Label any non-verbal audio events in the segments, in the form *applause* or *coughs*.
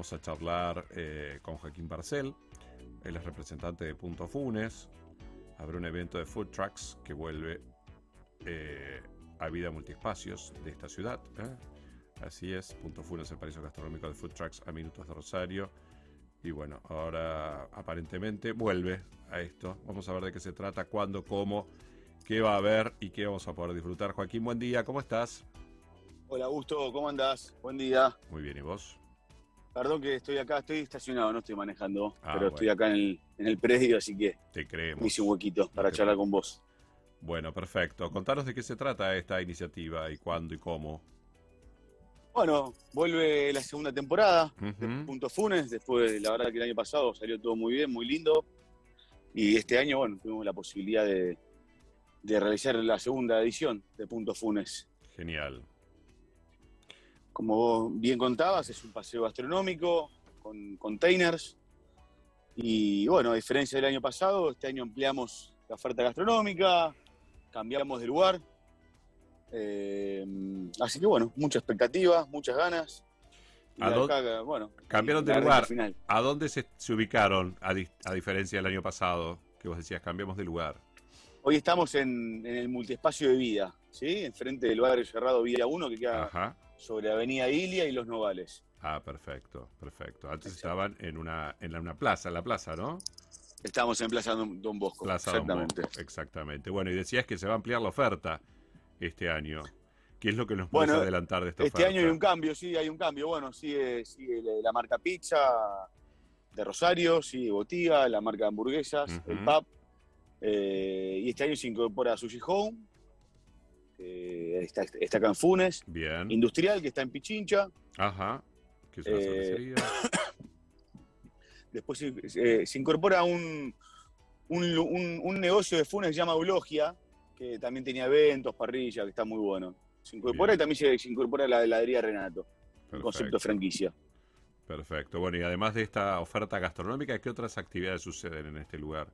Vamos a charlar eh, con Joaquín Barcel, él es representante de Punto Funes. Habrá un evento de food trucks que vuelve eh, a vida multiespacios de esta ciudad. ¿eh? Así es, Punto Funes, el paraíso gastronómico de food trucks a minutos de Rosario. Y bueno, ahora aparentemente vuelve a esto. Vamos a ver de qué se trata, cuándo, cómo, qué va a haber y qué vamos a poder disfrutar. Joaquín, buen día, ¿cómo estás? Hola Augusto, ¿cómo andás? Buen día. Muy bien, ¿y vos? Perdón que estoy acá, estoy estacionado, no estoy manejando, Ah, pero estoy acá en el, en el predio, así que Te creemos. me hice un huequito para charlar con vos. Bueno, perfecto. Contanos de qué se trata esta iniciativa y cuándo y cómo. Bueno, vuelve la segunda temporada de. Punto Funes, después, la verdad que el año pasado salió todo muy bien, muy lindo, y este año, bueno, tuvimos la posibilidad de, de realizar la segunda edición de Punto Funes. Genial. Como vos bien contabas, es un paseo gastronómico con containers. Y bueno, a diferencia del año pasado, este año ampliamos la oferta gastronómica, cambiamos de lugar. Eh, así que bueno, mucha expectativa, muchas ganas. Y ¿A dó- acá, bueno, Cambiaron de lugar. Final. ¿A dónde se, se ubicaron, a, diferencia del año pasado? Que vos decías, cambiamos de lugar. Hoy estamos en, en el multiespacio de vida, ¿sí? Enfrente del barrio cerrado Villa 1, que queda Ajá. Sobre Avenida Ilia y Los Novales. Ah, perfecto, perfecto. Antes Exacto. estaban en una, en una plaza, en la plaza, ¿no? Estamos en Plaza Don, Don Bosco. Plaza Don exactamente. Bosco, Exactamente. Bueno, y decías que se va a ampliar la oferta este año. ¿Qué es lo que nos Bueno, puedes adelantar de esta Este oferta? año hay un cambio, sí, hay un cambio. Bueno, sigue, sigue la, marca pizza de Rosario, sigue Botiga, la marca de hamburguesas, el pub. Eh, y este año se incorpora Sushi Home, que está, está acá en Funes. Bien. Industrial, que está en Pichincha. Ajá. Que es una Eh, cervecería. *coughs* Después se, se- se incorpora un, un, un- un negocio de Funes que se llama Eulogia, que también tenía eventos, parrilla, que está muy bueno. Se incorpora Bien. y también se, se incorpora la heladería Renato, un concepto de franquicia. Perfecto. Bueno, y además de esta oferta gastronómica, ¿qué otras actividades suceden en este lugar?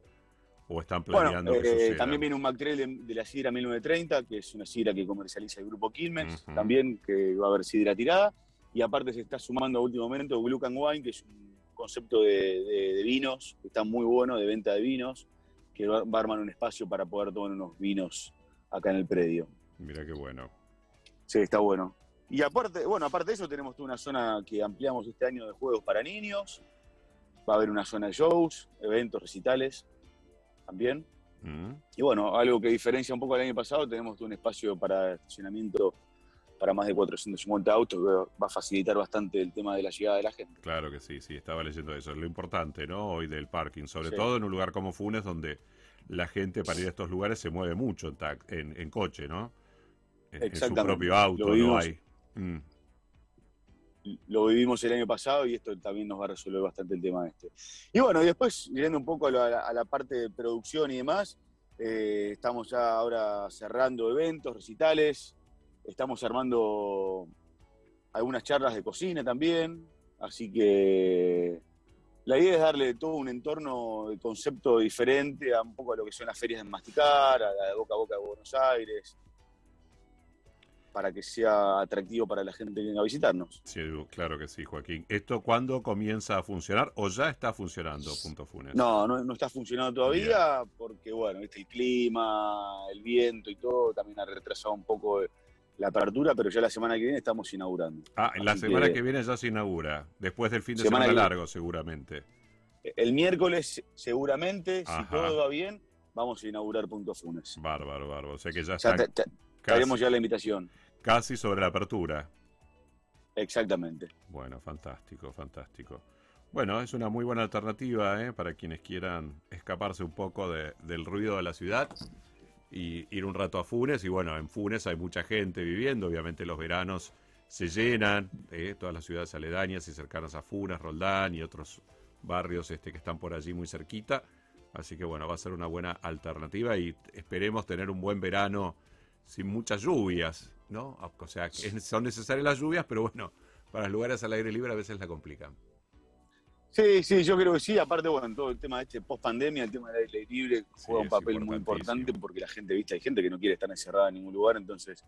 ¿O están Bueno, planeando que eh, también viene un McTrail de, de la sidra 1930, que es una sidra que comercializa el grupo Quilmes, también que va a haber sidra tirada. Y aparte se está sumando a último momento Glucan Wine, que es un concepto de, de- de vinos, que está muy bueno, de venta de vinos, que va, va a armar un espacio para poder tomar unos vinos acá en el predio. Mira qué bueno. Sí, está bueno. Y aparte, bueno, aparte de eso tenemos toda una zona que ampliamos este año de juegos para niños. Va a haber una zona de shows, eventos, recitales también. Mm, Y bueno, algo que diferencia un poco al año pasado, tenemos un espacio para estacionamiento para más de 450 autos, que va a facilitar bastante el tema de la llegada de la gente. Claro que sí, sí, estaba leyendo eso. Es lo importante, ¿no? Hoy del parking, sobre Sí. todo en un lugar como Funes, donde la gente para ir a estos lugares se mueve mucho en, en, en coche, ¿no? En, en su propio auto, no hay. Mm, Lo vivimos el año pasado y esto también nos va a resolver bastante el tema este. Y bueno, y después, yendo un poco a la, a la parte de producción y demás, eh, estamos ya ahora cerrando eventos, recitales, estamos armando algunas charlas de cocina también, así que la idea es darle todo un entorno de concepto diferente a un poco a lo que son las ferias de masticar, a la de boca a boca de Buenos Aires, para que sea atractivo para la gente que venga a visitarnos. sí, claro que sí, Joaquín. ¿Esto cuándo comienza a funcionar o ya está funcionando, Punto Funes? No, no, no está funcionando todavía porque, bueno, ¿viste? el clima, el viento y todo también ha retrasado un poco la apertura, pero ya la semana que viene estamos inaugurando. Ah, en la Así semana que... que- viene ya se inaugura, después del fin de Semana largo, seguramente. El miércoles, seguramente, Ajá. si todo va bien, vamos a inaugurar Punto Funes. Bárbaro, bárbaro. O sea que ya está te- te- te haremos ya la invitación. Casi sobre la apertura. Exactamente. Bueno, fantástico, fantástico. Bueno, es una muy buena alternativa ¿eh? para quienes quieran escaparse un poco de- del ruido de la ciudad y ir un rato a Funes. Y bueno, en Funes hay mucha gente viviendo, obviamente los veranos se llenan, ¿eh? todas las ciudades aledañas y cercanas a Funes, Roldán y otros barrios este, que están por allí muy cerquita. Así que bueno, va a ser una buena alternativa y esperemos tener un buen verano sin muchas lluvias, ¿no? O sea, son necesarias las lluvias, pero bueno, para los lugares al aire libre a veces la complican. Sí, sí, yo creo que sí. Aparte, bueno, todo el tema de este post pandemia, el tema del aire libre Sí, juega un papel muy importante porque la gente, viste, hay gente que no quiere estar encerrada en ningún lugar, entonces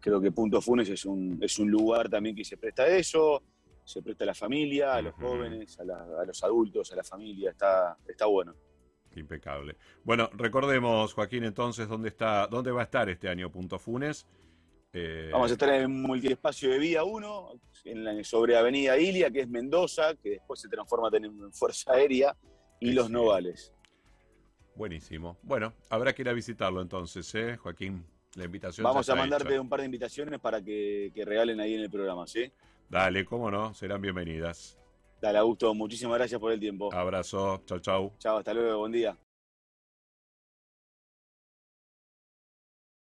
creo que Punto Funes es un, es un lugar también que se presta a eso. se presta a la familia, a los jóvenes, a, los adultos, a la familia, está, está bueno. Impecable. Bueno, recordemos, Joaquín, entonces, ¿dónde está, dónde va a estar este año Punto Funes? Eh, Vamos a estar en el multiespacio de Vía 1, en sobre Avenida Ilia, que es Mendoza, que después se transforma en Fuerza Aérea, y Los Novales. Buenísimo. Bueno, habrá que ir a visitarlo entonces, ¿eh, Joaquín? La invitación. Vamos a mandarte un par de invitaciones para que, que regalen ahí en el programa, ¿sí? Dale, cómo no, serán bienvenidas. Dale, Augusto, muchísimas gracias por el tiempo. Abrazo, chau, chau. Chao, hasta luego, buen día.